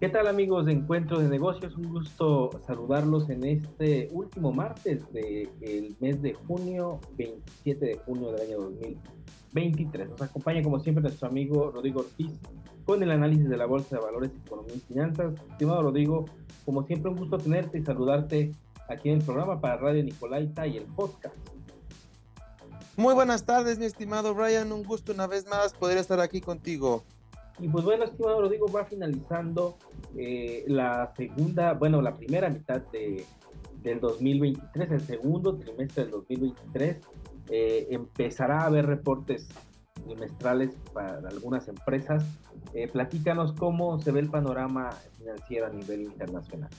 ¿Qué tal amigos de Encuentro de Negocios? Un gusto saludarlos en este último martes del mes de junio, 27 de junio del año 2023. Nos acompaña como siempre nuestro amigo Rodrigo Ortiz con el análisis de la Bolsa de Valores, Economía y Finanzas. Estimado Rodrigo, como siempre un gusto tenerte y saludarte aquí en el programa para Radio Nicolaita y el podcast. Muy buenas tardes, mi estimado Brian. Un gusto una vez más poder estar aquí contigo. Y pues bueno, estimado Rodrigo, va finalizando eh, la segunda, bueno, la primera mitad de, del 2023, el segundo trimestre del 2023. Eh, empezará a haber reportes trimestrales para algunas empresas. Eh, platícanos cómo se ve el panorama financiero a nivel internacional.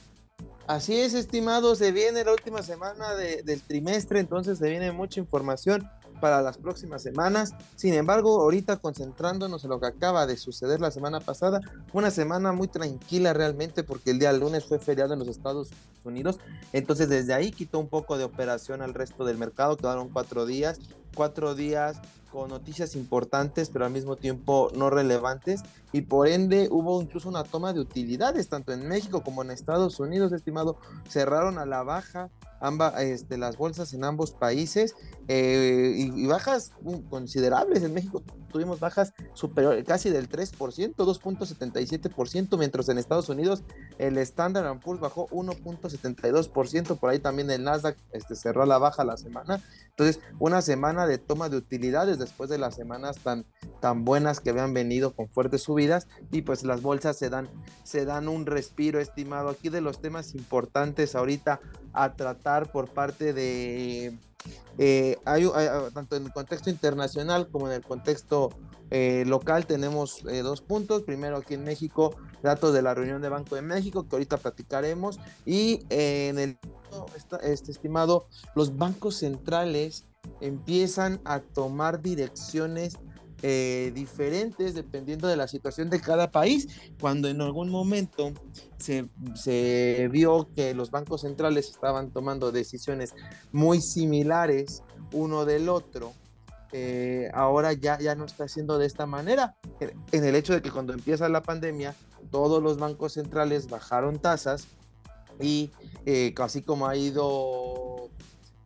Así es, estimado, se viene la última semana del trimestre, entonces se viene mucha información para las próximas semanas. Sin embargo, ahorita concentrándonos en lo que acaba de suceder la semana pasada, una semana muy tranquila realmente porque el día lunes fue feriado en los Estados Unidos, entonces desde ahí quitó un poco de operación al resto del mercado, quedaron cuatro días, cuatro días con noticias importantes, pero al mismo tiempo no relevantes, y por ende hubo incluso una toma de utilidades, tanto en México como en Estados Unidos, estimado, cerraron a la baja ambas este, las bolsas en ambos países eh, y, bajas considerables. En México tuvimos bajas superiores casi del 3%, 2.77%, mientras en Estados Unidos el Standard Poor's bajó 1.72%, por ahí también el Nasdaq este, cerró la baja la semana. Entonces, una semana de toma de utilidades después de las semanas tan, tan buenas que habían venido con fuertes subidas y pues las bolsas se dan, se dan un respiro estimado. Aquí de los temas importantes ahorita a tratar por parte de eh, hay, tanto en el contexto internacional como en el contexto eh, local tenemos eh, dos puntos. Primero aquí en México, datos de la reunión de Banco de México que ahorita platicaremos. Y en el este estimado, los bancos centrales empiezan a tomar direcciones eh, diferentes dependiendo de la situación de cada país. Cuando en algún momento se, se, vio que los bancos centrales estaban tomando decisiones muy similares uno del otro, eh, ahora ya, ya no está haciendo de esta manera. En el hecho de que cuando empieza la pandemia, todos los bancos centrales bajaron tasas y eh, así como ha ido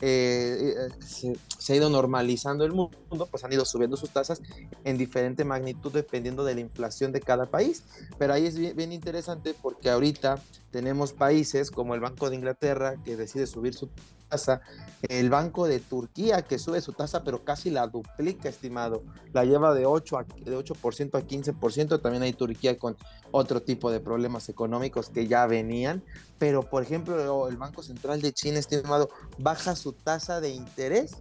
eh, eh, se, ha ido normalizando el mundo, pues han ido subiendo sus tasas en diferente magnitud dependiendo de la inflación de cada país. Pero ahí es bien, interesante porque ahorita tenemos países como el Banco de Inglaterra que decide subir su tasa, el Banco de Turquía que sube su tasa pero casi la duplica, estimado, la lleva de 8 a, de 8% a 15%, también hay Turquía con otro tipo de problemas económicos que ya venían, pero por ejemplo el Banco Central de China, estimado, baja su tasa de interés.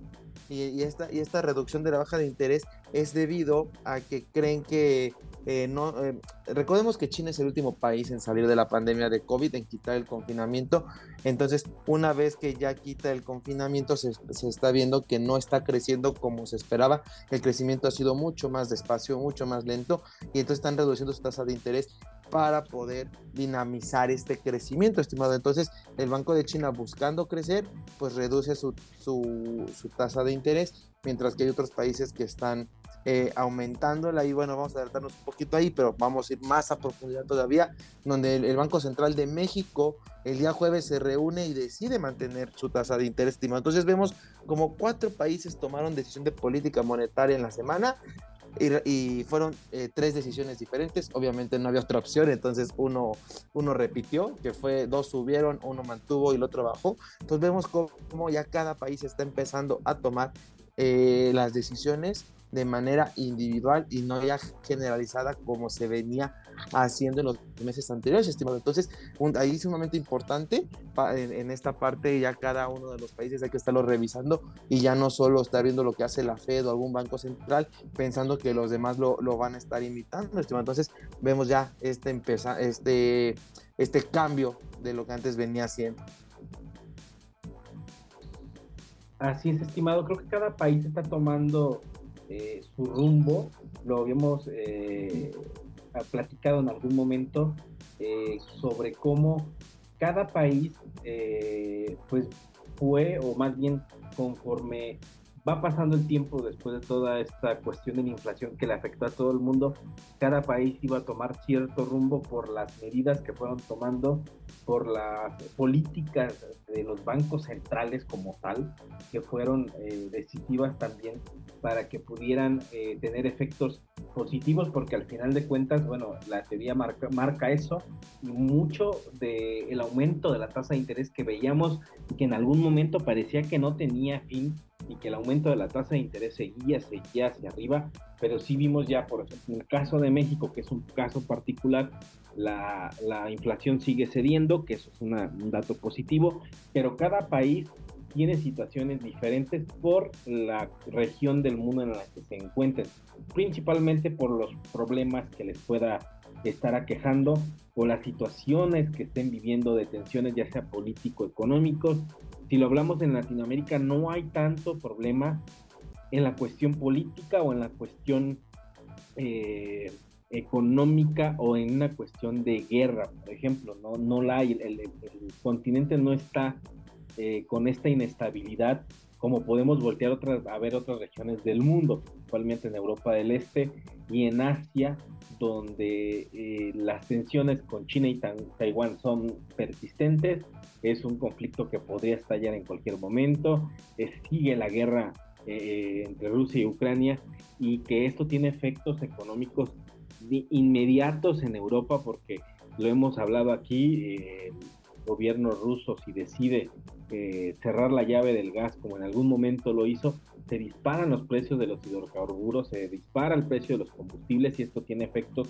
Y, esta, y esta reducción de la baja de interés es debido a que creen que eh, no, eh, recordemos que China es el último país en salir de la pandemia de COVID, en quitar el confinamiento. Entonces, una vez que ya quita el confinamiento, se, está viendo que no está creciendo como se esperaba. El crecimiento ha sido mucho más despacio, mucho más lento, y entonces están reduciendo su tasa de interés para poder dinamizar este crecimiento, estimado. Entonces, el Banco de China buscando crecer, pues reduce su, su tasa de interés, mientras que hay otros países que están eh, aumentándola y bueno, vamos a adelantarnos un poquito ahí, pero vamos a ir más a profundidad todavía, donde el, Banco Central de México el día jueves se reúne y decide mantener su tasa de interés estimado. Entonces vemos como cuatro países tomaron decisión de política monetaria en la semana y, fueron eh, tres decisiones diferentes. Obviamente no había otra opción, entonces uno, uno repitió, que fue dos subieron, uno mantuvo y el otro bajó. Entonces vemos cómo ya cada país está empezando a tomar eh, las decisiones de manera individual y no ya generalizada como se venía haciendo en los meses anteriores, estimado. Entonces, ahí es sumamente importante en, esta parte, ya cada uno de los países hay que estarlo revisando y ya no solo estar viendo lo que hace la Fed o algún banco central pensando que los demás lo, lo van a estar imitando, estimado. Entonces, vemos ya este, empezar, este, este cambio de lo que antes venía haciendo. Así es, estimado. Creo que cada país está tomando eh, su rumbo, lo habíamos eh, platicado en algún momento eh, sobre cómo cada país pues fue, o más bien conforme va pasando el tiempo después de toda esta cuestión de la inflación que le afectó a todo el mundo, cada país iba a tomar cierto rumbo por las medidas que fueron tomando, por las políticas de los bancos centrales como tal, que fueron eh, decisivas también para que pudieran eh, tener efectos positivos, porque al final de cuentas, bueno, la teoría marca, eso, mucho del el aumento de la tasa de interés que veíamos, que en algún momento parecía que no tenía fin, y que el aumento de la tasa de interés seguía, seguía hacia arriba, pero sí vimos ya, por ejemplo, en el caso de México, que es un caso particular, la, la inflación sigue cediendo, que eso es un dato positivo, pero cada país tiene situaciones diferentes por la región del mundo en la que se encuentren, principalmente por los problemas que les pueda estar aquejando o las situaciones que estén viviendo de tensiones, ya sea político-económicos. Si lo hablamos en Latinoamérica, no hay tanto problema en la cuestión política o en la cuestión eh, económica o en una cuestión de guerra, por ejemplo, no, no la hay, el, continente no está eh, con esta inestabilidad como podemos voltear otras, a ver otras regiones del mundo, principalmente en Europa del Este y en Asia, donde eh, las tensiones con China y Taiwán son persistentes, es un conflicto que podría estallar en cualquier momento, sigue la guerra eh, entre Rusia y Ucrania y que esto tiene efectos económicos inmediatos en Europa porque lo hemos hablado aquí, gobierno ruso si decide eh, cerrar la llave del gas como en algún momento lo hizo, se disparan los precios de los hidrocarburos, se dispara el precio de los combustibles y esto tiene efectos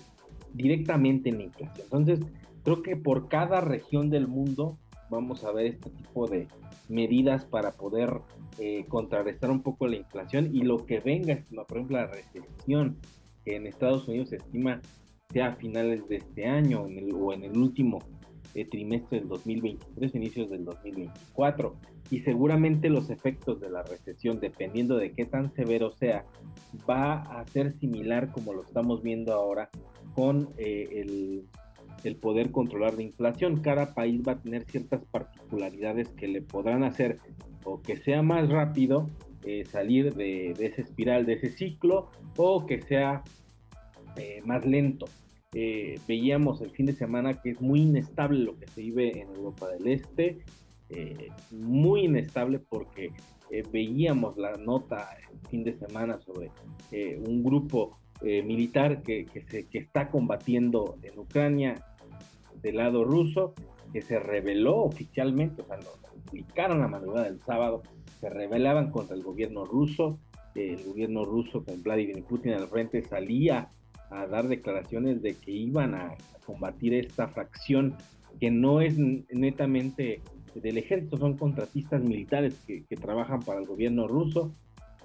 directamente en la inflación. Entonces, creo que por cada región del mundo vamos a ver este tipo de medidas para poder eh, contrarrestar un poco la inflación y lo que venga, por ejemplo, la recesión que en Estados Unidos se estima sea a finales de este año o en el último eh, trimestre del 2023, inicios del 2024. Y seguramente los efectos de la recesión, dependiendo de qué tan severo sea, va a ser similar como lo estamos viendo ahora con eh, el, poder controlar la inflación. Cada país va a tener ciertas particularidades que le podrán hacer o que sea más rápido eh, salir de, esa espiral, de ese ciclo, o que sea eh, más lento. Eh, veíamos el fin de semana que es muy inestable lo que se vive en Europa del Este, muy inestable porque veíamos la nota el fin de semana sobre un grupo militar que, que está combatiendo en Ucrania del lado ruso, que se reveló oficialmente, o sea, lo, publicaron la madrugada del sábado, se rebelaban contra el gobierno ruso. El gobierno ruso con Vladimir Putin al frente salía a dar declaraciones de que iban a combatir esta fracción que no es netamente del ejército, son contratistas militares que, trabajan para el gobierno ruso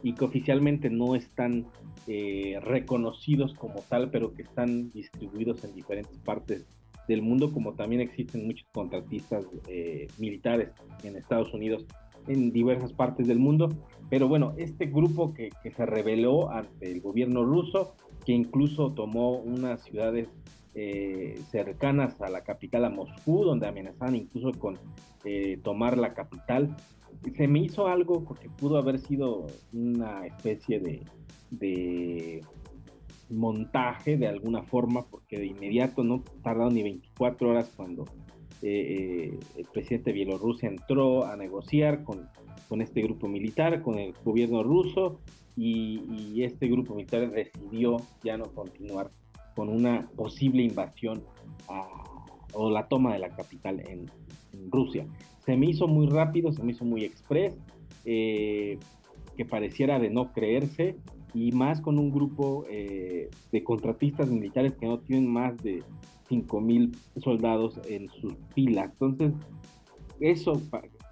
y que oficialmente no están eh, reconocidos como tal, pero que están distribuidos en diferentes partes del mundo, como también existen muchos contratistas eh, militares en Estados Unidos en diversas partes del mundo. Pero bueno, este grupo que, se rebeló ante el gobierno ruso, que incluso tomó unas ciudades eh, cercanas a la capital, a Moscú, donde amenazaban incluso con eh, tomar la capital, se me hizo algo que pudo haber sido una especie de, de montaje de alguna forma, porque de inmediato no tardaron ni 24 horas cuando eh, eh, el presidente de Bielorrusia entró a negociar con, con este grupo militar, con el gobierno ruso, y, este grupo militar decidió ya no continuar con una posible invasión o la toma de la capital en, Rusia. Se me hizo muy rápido, se me hizo muy express, eh, que pareciera de no creerse, y más con un grupo de contratistas militares que no tienen más de mil soldados en sus filas. Entonces, eso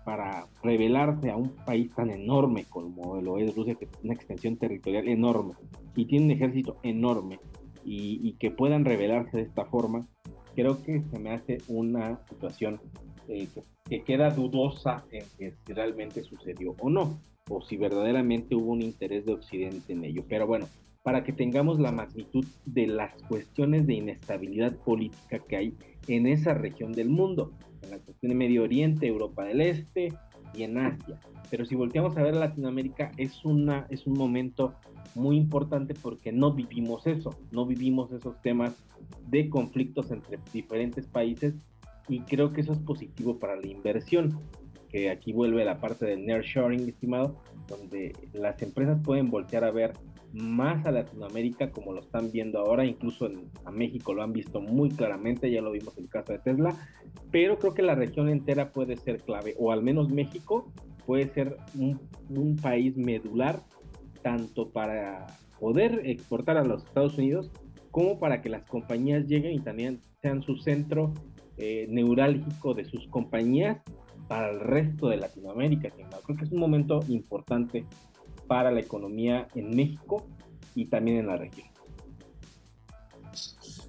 para revelarse a un país tan enorme como lo es Rusia, que tiene una extensión territorial enorme y tiene un ejército enorme, y, que puedan revelarse de esta forma, creo que se me hace una situación eh, que, que, queda dudosa en que si realmente sucedió o no, o si verdaderamente hubo un interés de Occidente en ello. Pero bueno, para que tengamos la magnitud de las cuestiones de inestabilidad política que hay en esa región del mundo, en la cuestión de Medio Oriente, Europa del Este, y en Asia. Pero si volteamos a ver Latinoamérica, es, una, es un momento muy importante porque no vivimos eso, no vivimos esos temas de conflictos entre diferentes países y creo que eso es positivo para la inversión, aquí vuelve la parte del nearshoring, estimado, donde las empresas pueden voltear a ver más a Latinoamérica como lo están viendo ahora, incluso en, a México lo han visto muy claramente, ya lo vimos en el caso de Tesla, pero creo que la región entera puede ser clave, o al menos México puede ser un, un país medular tanto para poder exportar a los Estados Unidos como para que las compañías lleguen y también sean su centro eh, neurálgico de sus compañías para el resto de Latinoamérica. Creo que es un momento importante para la economía en México y también en la región.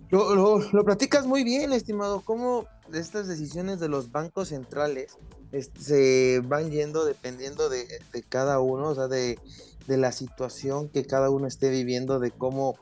Lo, lo, platicas muy bien, estimado. ¿Cómo estas decisiones de los bancos centrales se van yendo dependiendo de, de, cada uno, o sea, de, de la situación que cada uno esté viviendo, de cómo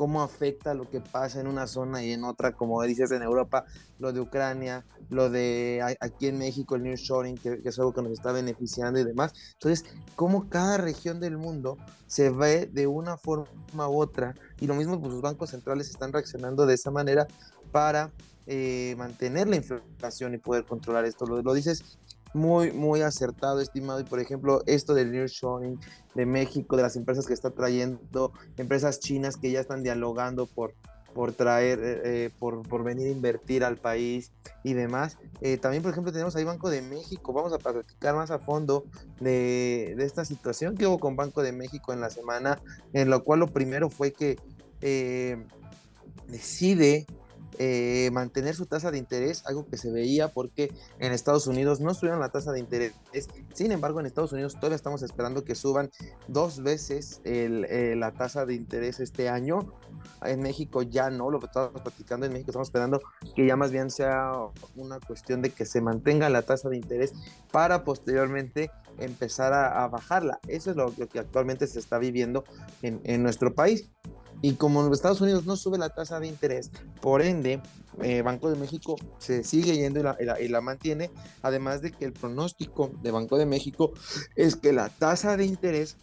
cómo afecta lo que pasa en una zona y en otra, como dices en Europa, lo de Ucrania, lo de aquí en México, el nearshoring, que, que es algo que nos está beneficiando y demás. Entonces, cómo cada región del mundo se ve de una forma u otra, y lo mismo, pues los bancos centrales están reaccionando de esa manera para eh, mantener la inflación y poder controlar esto. Lo dices muy, muy acertado, estimado. Y por ejemplo, esto del nearshoring de México, de las empresas que está trayendo, empresas chinas que ya están dialogando por, por traer, eh, eh, por, por, venir a invertir al país y demás. Eh, también, por ejemplo, tenemos ahí Banco de México. Vamos a platicar más a fondo de, de, esta situación que hubo con Banco de México en la semana, en lo cual lo primero fue que eh, decide eh, mantener su tasa de interés, algo que se veía porque en Estados Unidos no subieron la tasa de interés. Sin embargo, en Estados Unidos todavía estamos esperando que suban dos veces el, eh, la tasa de interés este año. En México ya no, lo que estamos platicando en México estamos esperando que ya más bien sea una cuestión de que se mantenga la tasa de interés para posteriormente empezar a, a bajarla. Eso es lo, lo, que actualmente se está viviendo en, en nuestro país. Y como en Estados Unidos no sube la tasa de interés, por ende, eh, Banco de México se sigue yendo y la, mantiene, además de que el pronóstico de Banco de México es que la tasa de interés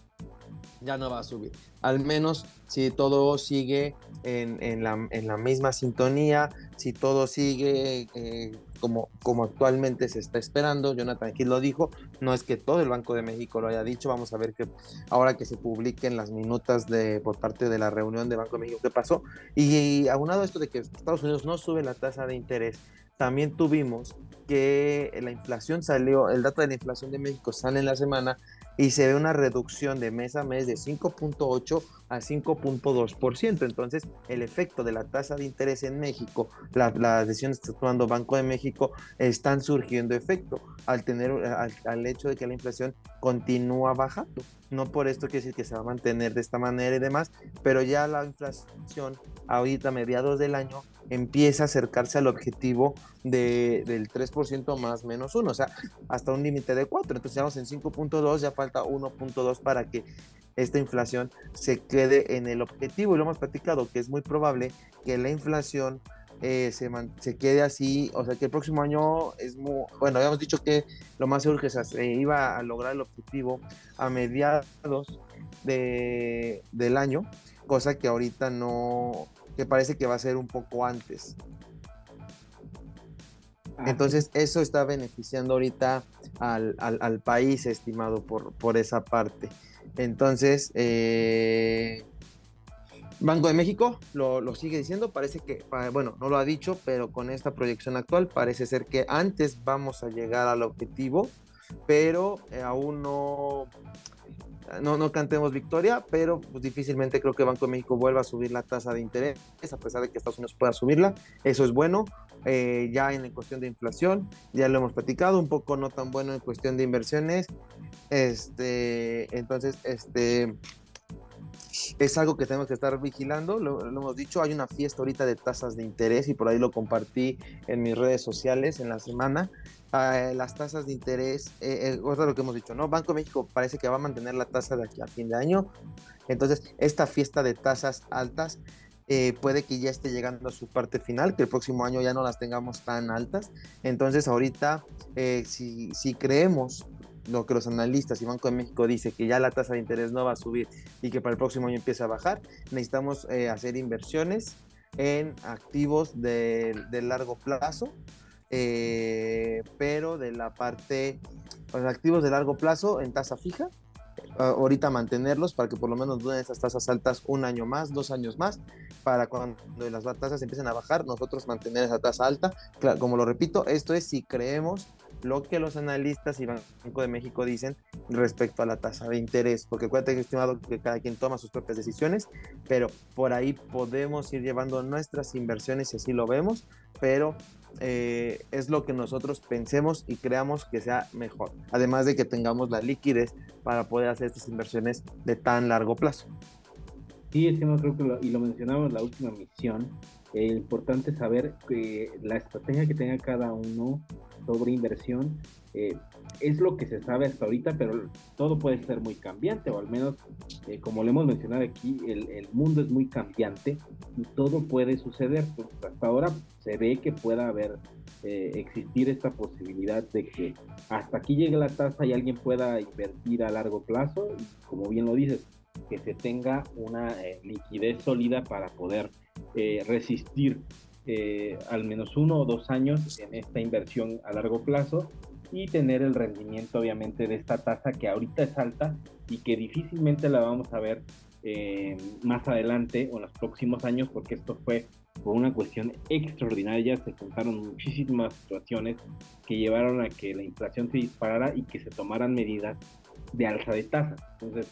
ya no va a subir. Al menos si todo sigue en, en, la, en la, misma sintonía, si todo sigue eh, como, como actualmente se está esperando, Jonathan Hill lo dijo, no es que todo el Banco de México lo haya dicho, vamos a ver que ahora que se publiquen las minutas de, por parte de la reunión de Banco de México qué pasó, y, y aunado a esto de que Estados Unidos no sube la tasa de interés, también tuvimos que la inflación salió, el dato de la inflación de México sale en la semana y se ve una reducción de mes a mes de 5.8 a 5.2%. Entonces, el efecto de la tasa de interés en México, las la decisiones que está tomando Banco de México, están surgiendo efecto al, tener, al, al, hecho de que la inflación continúa bajando. No por esto quiere decir que se va a mantener de esta manera y demás, pero ya la inflación ahorita mediados del año empieza a acercarse al objetivo de, del 3% más menos 1, o sea, hasta un límite de 4. Entonces, ya vamos en 5.2, ya falta 1.2 para que esta inflación se quede en el objetivo. Y lo hemos platicado, que es muy probable que la inflación eh, se, se, quede así, o sea que el próximo año es muy, bueno, habíamos dicho que lo más seguro que se iba a lograr el objetivo a mediados de, del año, cosa que ahorita no, que parece que va a ser un poco antes. Entonces, eso está beneficiando ahorita al, al, al país, estimado, por, por, esa parte. Entonces, eh, Banco de México lo, lo, sigue diciendo, parece que, bueno, no lo ha dicho, pero con esta proyección actual parece ser que antes vamos a llegar al objetivo, pero eh, aún no, no, no cantemos victoria, pero pues, difícilmente creo que Banco de México vuelva a subir la tasa de interés, a pesar de que Estados Unidos pueda subirla. Eso es bueno. Eh, ya en cuestión de inflación, ya lo hemos platicado, un poco no tan bueno en cuestión de inversiones. Este, entonces, este es algo que tenemos que estar vigilando, lo, lo, hemos dicho, hay una fiesta ahorita de tasas de interés y por ahí lo compartí en mis redes sociales en la semana. Uh, las tasas de interés, eh, eh, otra lo que hemos dicho, ¿no? Banco México parece que va a mantener la tasa de aquí a fin de año. Entonces, esta fiesta de tasas altas eh, puede que ya esté llegando a su parte final, que el próximo año ya no las tengamos tan altas. Entonces, ahorita, eh, si, si creemos lo que los analistas y Banco de México dice que ya la tasa de interés no va a subir y que para el próximo año empieza a bajar, necesitamos eh, hacer inversiones en activos de, largo plazo, eh, pero de la parte, los activos de largo plazo en tasa fija, ahorita mantenerlos para que por lo menos duren esas tasas altas un año más, dos años más, para cuando las tasas empiecen a bajar, nosotros mantener esa tasa alta. como lo repito, esto es si creemos lo que los analistas y Banco de México dicen respecto a la tasa de interés, porque acuérdate que estimado que cada quien toma sus propias decisiones, pero por ahí podemos ir llevando nuestras inversiones si así lo vemos, pero eh, es lo que nosotros pensemos y creamos que sea mejor, además de que tengamos la liquidez para poder hacer estas inversiones de tan largo plazo. Sí, estimado, creo que y lo mencionamos en la última misión, eh, importante saber que la estrategia que tenga cada uno sobre inversión eh, es lo que se sabe hasta ahorita, pero todo puede ser muy cambiante, o al menos, eh, como le hemos mencionado aquí, el, el, mundo es muy cambiante y todo puede suceder. Pues, hasta ahora se ve que pueda haber, eh, existir esta posibilidad de que hasta aquí llegue la tasa y alguien pueda invertir a largo plazo, y como bien lo dices, que se tenga una liquidez sólida para poder resistir eh, al menos uno o dos años en esta inversión a largo plazo y tener el rendimiento obviamente de esta tasa que ahorita es alta y que difícilmente la vamos a ver eh, más adelante o en los próximos años porque esto fue por una cuestión extraordinaria, se juntaron muchísimas situaciones que llevaron a que la inflación se disparara y que se tomaran medidas de alza de tasas. Entonces,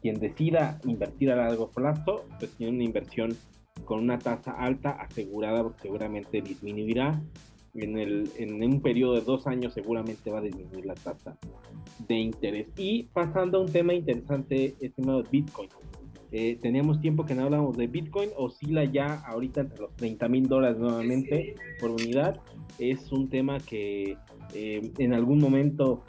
quien decida invertir a largo plazo, pues tiene una inversión con una tasa alta asegurada seguramente disminuirá. En, el, en un periodo de dos años seguramente va a disminuir la tasa de interés. Y pasando a un tema interesante, estimado Bitcoin. Eh, teníamos tiempo que no hablábamos de Bitcoin, oscila ya ahorita entre los 30 mil dólares nuevamente por unidad. Es un tema que eh, en algún momento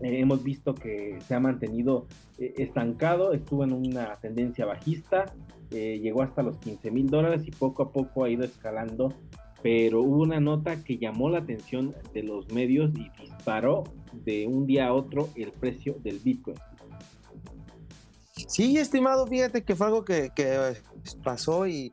eh, hemos visto que se ha mantenido estancado, estuvo en una tendencia bajista, eh, llegó hasta los 15 mil dólares y poco a poco ha ido escalando, pero hubo una nota que llamó la atención de los medios y disparó de un día a otro el precio del Bitcoin. Sí, estimado, fíjate que fue algo que, que pasó y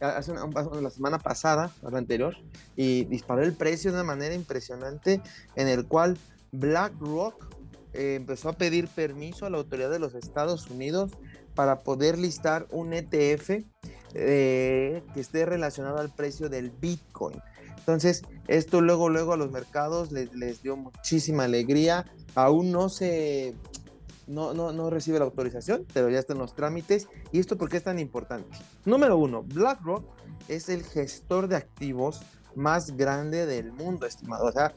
hace una, la semana pasada, la anterior, y disparó el precio de una manera impresionante en el cual BlackRock eh, empezó a pedir permiso a la autoridad de los Estados Unidos para poder listar un ETF eh, que esté relacionado al precio del Bitcoin. Entonces, esto luego, luego a los mercados les, les dio muchísima alegría. Aún no se, no, no, no, recibe la autorización, pero ya están los trámites. ¿Y esto por qué es tan importante? Número uno, BlackRock es el gestor de activos más grande del mundo, estimado. O sea,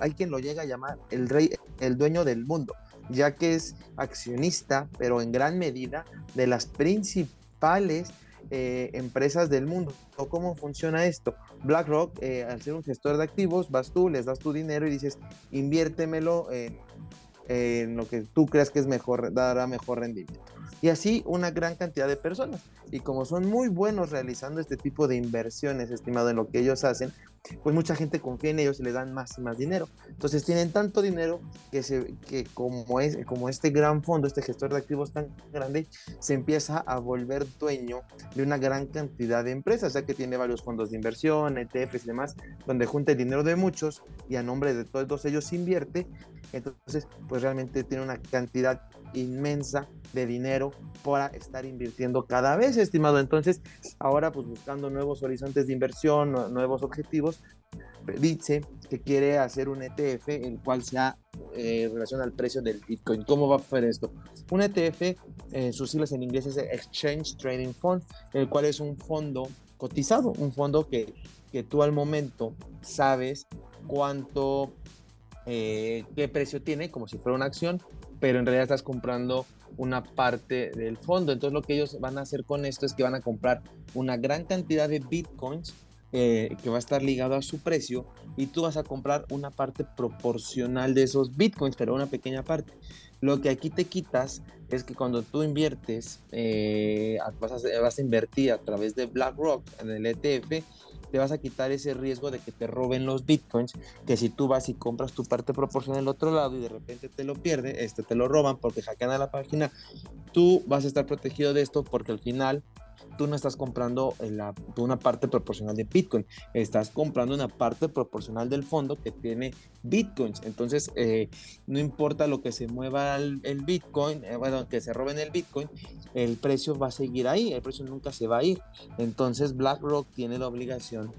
hay quien lo llega a llamar el rey, el dueño del mundo ya que es accionista, pero en gran medida, de las principales eh, empresas del mundo. ¿Cómo funciona esto? BlackRock, eh, al ser un gestor de activos, vas tú, les das tu dinero y dices, inviértemelo en, en lo que tú creas que es mejor, dará mejor rendimiento. Y así una gran cantidad de personas. Y como son muy buenos realizando este tipo de inversiones, estimado en lo que ellos hacen, pues mucha gente confía en ellos y le dan más y más dinero. Entonces tienen tanto dinero que, se, que como, es, como este gran fondo, este gestor de activos tan grande, se empieza a volver dueño de una gran cantidad de empresas, ya que tiene varios fondos de inversión, ETFs y demás, donde junta el dinero de muchos y a nombre de todos ellos invierte. Entonces, pues realmente tiene una cantidad inmensa de dinero para estar invirtiendo cada vez, estimado. Entonces, ahora pues buscando nuevos horizontes de inversión, nuevos objetivos, dice que quiere hacer un ETF el cual sea eh, relación al precio del Bitcoin. ¿Cómo va a hacer esto? Un ETF, eh, sus siglas en inglés es Exchange Trading Fund, el cual es un fondo cotizado, un fondo que, que tú al momento sabes cuánto, eh, qué precio tiene, como si fuera una acción, pero en realidad estás comprando una parte del fondo. Entonces lo que ellos van a hacer con esto es que van a comprar una gran cantidad de bitcoins eh, que va a estar ligado a su precio y tú vas a comprar una parte proporcional de esos bitcoins, pero una pequeña parte. Lo que aquí te quitas es que cuando tú inviertes, eh, vas, a, vas a invertir a través de BlackRock en el ETF, te vas a quitar ese riesgo de que te roben los bitcoins, que si tú vas y compras tu parte proporcional del otro lado y de repente te lo pierde, este te lo roban porque hackean a la página, tú vas a estar protegido de esto porque al final tú no estás comprando una parte proporcional de Bitcoin, estás comprando una parte proporcional del fondo que tiene Bitcoins. Entonces, eh, no importa lo que se mueva el, Bitcoin, eh, bueno, que se roben el Bitcoin, el precio va a seguir ahí, el precio nunca se va a ir. Entonces, BlackRock tiene la obligación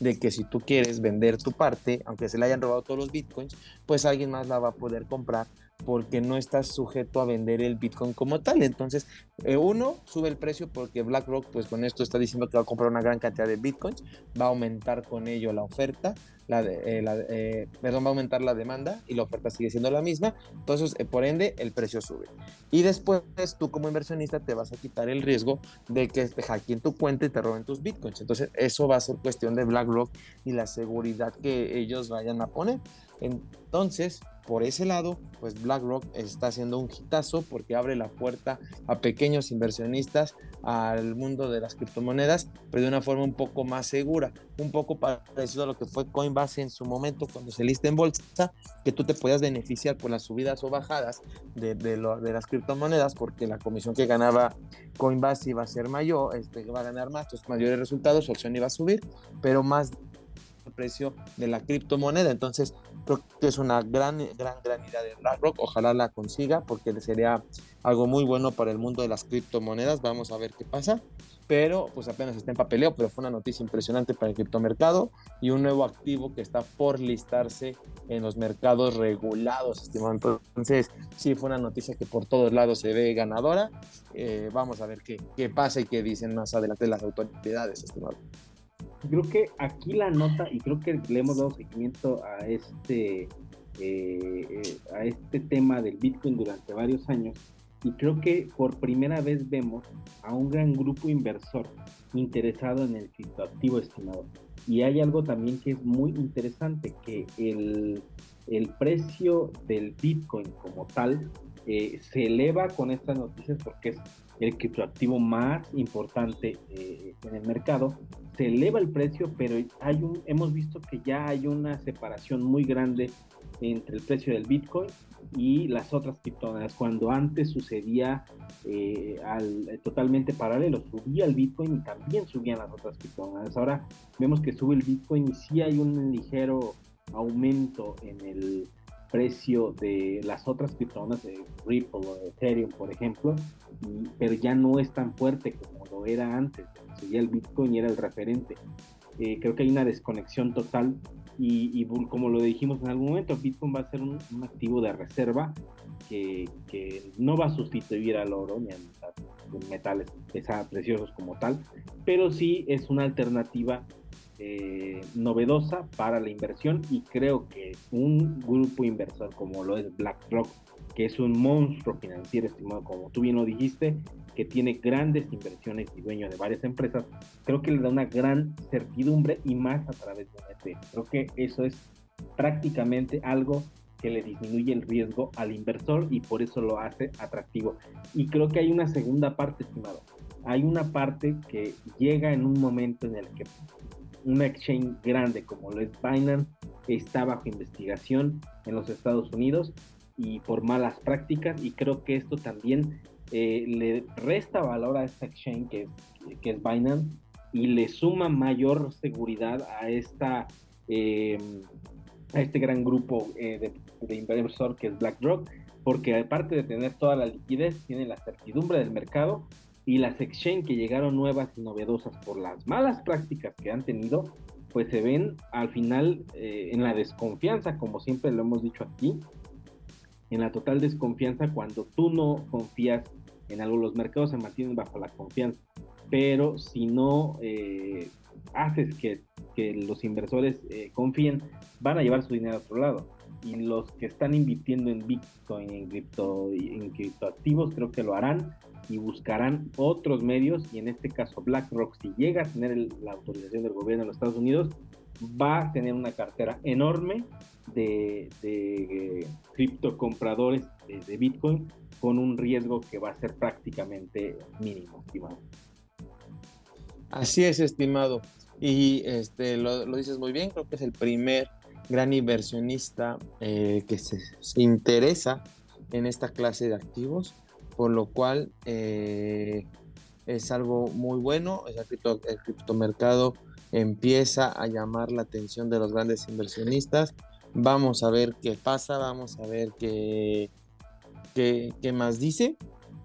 de que si tú quieres vender tu parte, aunque se le hayan robado todos los bitcoins, pues alguien más la va a poder comprar porque no estás sujeto a vender el Bitcoin como tal. Entonces, eh, uno, sube el precio porque BlackRock, pues con esto está diciendo que va a comprar una gran cantidad de Bitcoins, va a aumentar con ello la oferta, la, eh, eh, perdón, va a aumentar la demanda y la oferta sigue siendo la misma. Entonces, por ende, el precio sube. Y después, tú como inversionista te vas a quitar el riesgo de que te hackeen tu cuenta y te roben tus Bitcoins. Entonces, eso va a ser cuestión de BlackRock y la seguridad que ellos vayan a poner. Entonces, por ese lado, pues BlackRock está haciendo un hitazo porque abre la puerta a pequeños inversionistas al mundo de las criptomonedas, pero de una forma un poco más segura, un poco parecido a lo que fue Coinbase en su momento cuando se lista en bolsa, que tú te podías beneficiar por las subidas o bajadas de, de, las criptomonedas, porque la comisión que ganaba Coinbase iba a ser mayor, este, va a ganar más, entonces mayores resultados, su acción iba a subir, pero más el precio de la criptomoneda. Entonces, creo que es una gran, gran, gran idea de BlackRock. Ojalá la consiga porque sería algo muy bueno para el mundo de las criptomonedas. Vamos a ver qué pasa. Pero pues apenas está en papeleo, pero fue una noticia impresionante para el criptomercado y un nuevo activo que está por listarse en los mercados regulados, estimado. Entonces, sí, fue una noticia que por todos lados se ve ganadora. Eh, vamos a ver qué, qué pasa y qué dicen más adelante las autoridades, estimado creo que aquí la nota, y creo que le hemos dado seguimiento a este, eh, eh, a este tema del Bitcoin durante varios años, y creo que por primera vez vemos a un gran grupo inversor interesado en el criptoactivo estimado. Y hay algo también que es muy interesante, que el, el precio del Bitcoin como tal eh, se eleva con estas noticias porque es el criptoactivo más importante en el mercado se eleva el precio, pero hay un, hemos visto que ya hay una separación muy grande entre el precio del Bitcoin y las otras criptomonedas. Cuando antes sucedía eh, al, totalmente paralelo, subía el Bitcoin y también subían las otras criptomonedas. Ahora vemos que sube el Bitcoin y sí hay un ligero aumento en el precio de las otras criptomonedas de Ripple o de Ethereum, por ejemplo, pero ya no es tan fuerte como lo era antes seguía el Bitcoin y era el referente. Eh, creo que hay una desconexión total y, como lo dijimos en algún momento, Bitcoin va a ser un, activo de reserva que, no va a sustituir al oro ni a metales preciosos como tal, pero sí es una alternativa eh, novedosa para la inversión y creo que un grupo inversor como lo es BlackRock, que es un monstruo financiero estimado, como tú bien lo dijiste, que tiene grandes inversiones y dueño de varias empresas, creo que le da una gran certidumbre y más a través de un ETF. Creo que eso es prácticamente algo que le disminuye el riesgo al inversor y por eso lo hace atractivo. Y creo que hay una segunda parte, estimado. Hay una parte que llega en un momento en el que una exchange grande como lo es Binance está bajo investigación en los Estados Unidos y por malas prácticas y creo que esto también eh, le resta valor a esta exchange que, que, es Binance y le suma mayor seguridad a esta em, a este gran grupo eh, de, de, inversor que es BlackRock porque aparte de tener toda la liquidez tiene la certidumbre del mercado y las exchange que llegaron nuevas y novedosas por las malas prácticas que han tenido pues se ven al final eh, en la desconfianza como siempre lo hemos dicho aquí en la total desconfianza cuando tú no confías en algo. Los mercados se mantienen bajo la confianza, pero si no eh, haces que, los inversores eh, confíen, van a llevar su dinero a otro lado. Y los que están invirtiendo en Bitcoin, en, cripto, en criptoactivos, creo que lo harán y buscarán otros medios. Y en este caso, BlackRock, si llega a tener la autorización del gobierno de los Estados Unidos, va a tener una cartera enorme de, de cripto compradores de, Bitcoin con un riesgo que va a ser prácticamente mínimo, estimado. Así es, estimado. Y este, lo, dices muy bien, creo que es el primer gran inversionista eh, que se, interesa en esta clase de activos, por lo cual eh, es algo muy bueno. El, cripto, el criptomercado empieza a llamar la atención de los grandes inversionistas. Vamos a ver qué pasa, vamos a ver qué, qué, más dice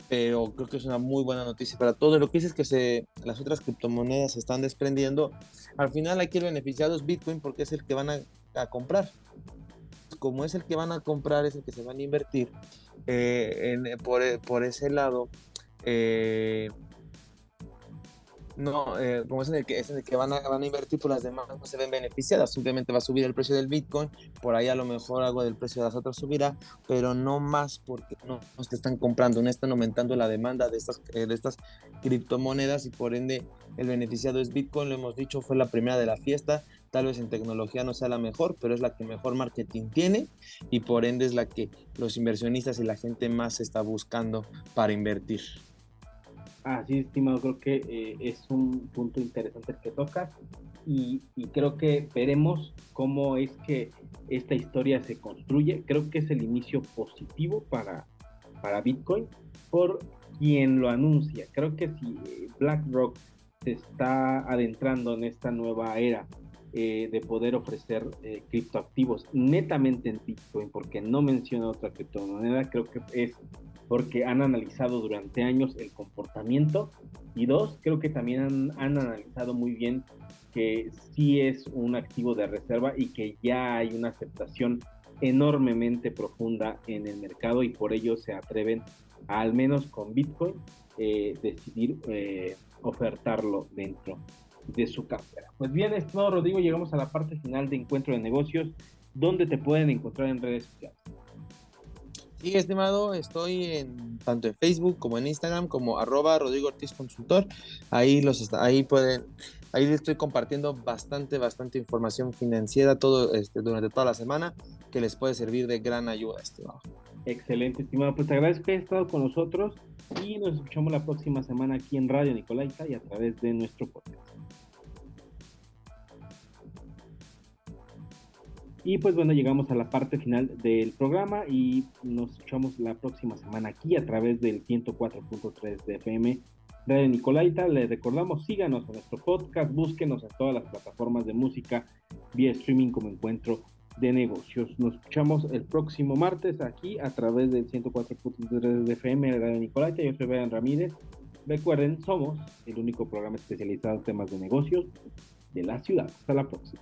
pero creo que es una muy buena noticia para todos. Lo que dices es que se, las otras criptomonedas se están desprendiendo. Al final aquí el beneficiado es Bitcoin porque es el que van a, a comprar. Como es el que van a comprar, es el que se van a invertir. Eh, por, por, ese lado, eh, no, eh, como es en el que, es en el que van, a, van a invertir, por las demás no se ven beneficiadas, simplemente va a subir el precio del Bitcoin, por ahí a lo mejor algo del precio de las otras subirá, pero no más porque no, no se están comprando, no están aumentando la demanda de estas, eh, de estas criptomonedas y por ende el beneficiado es Bitcoin, lo hemos dicho, fue la primera de la fiesta, tal vez en tecnología no sea la mejor, pero es la que mejor marketing tiene y por ende es la que los inversionistas y la gente más está buscando para invertir. Así, estimado, creo que eh, es un punto interesante el que tocas y, creo que veremos cómo es que esta historia se construye. Creo que es el inicio positivo para, para Bitcoin por quien lo anuncia. Creo que si eh, BlackRock se está adentrando en esta nueva era eh, de poder ofrecer criptoactivos netamente en Bitcoin, porque no menciona otra criptomoneda, creo que es porque han analizado durante años el comportamiento y dos, creo que también han, analizado muy bien que sí es un activo de reserva y que ya hay una aceptación enormemente profunda en el mercado y por ello se atreven a, al menos con Bitcoin eh, decidir eh, ofertarlo dentro de su cartera. Pues bien, estimado Rodrigo, llegamos a la parte final de Encuentro de Negocios, donde te pueden encontrar en redes sociales. Sí, estimado, estoy en tanto en Facebook como en Instagram como arroba Rodrigo Ortiz Consultor. Ahí los ahí pueden, ahí estoy compartiendo bastante, bastante información financiera todo este, durante toda la semana que les puede servir de gran ayuda, estimado. Excelente, estimado. Pues te agradezco que hayas estado con nosotros y nos escuchamos la próxima semana aquí en Radio Nicolaita y a través de nuestro podcast. Y pues bueno, llegamos a la parte final del programa y nos escuchamos la próxima semana aquí a través del 104.3 de FM Radio Nicolaita. Les recordamos, síganos en nuestro podcast, búsquenos en todas las plataformas de música vía streaming como encuentro de negocios. Nos escuchamos el próximo martes aquí a través del 104.3 de FM Radio Nicolaita. Yo soy Brian Ramírez. Recuerden, somos el único programa especializado en temas de negocios de la ciudad. Hasta la próxima.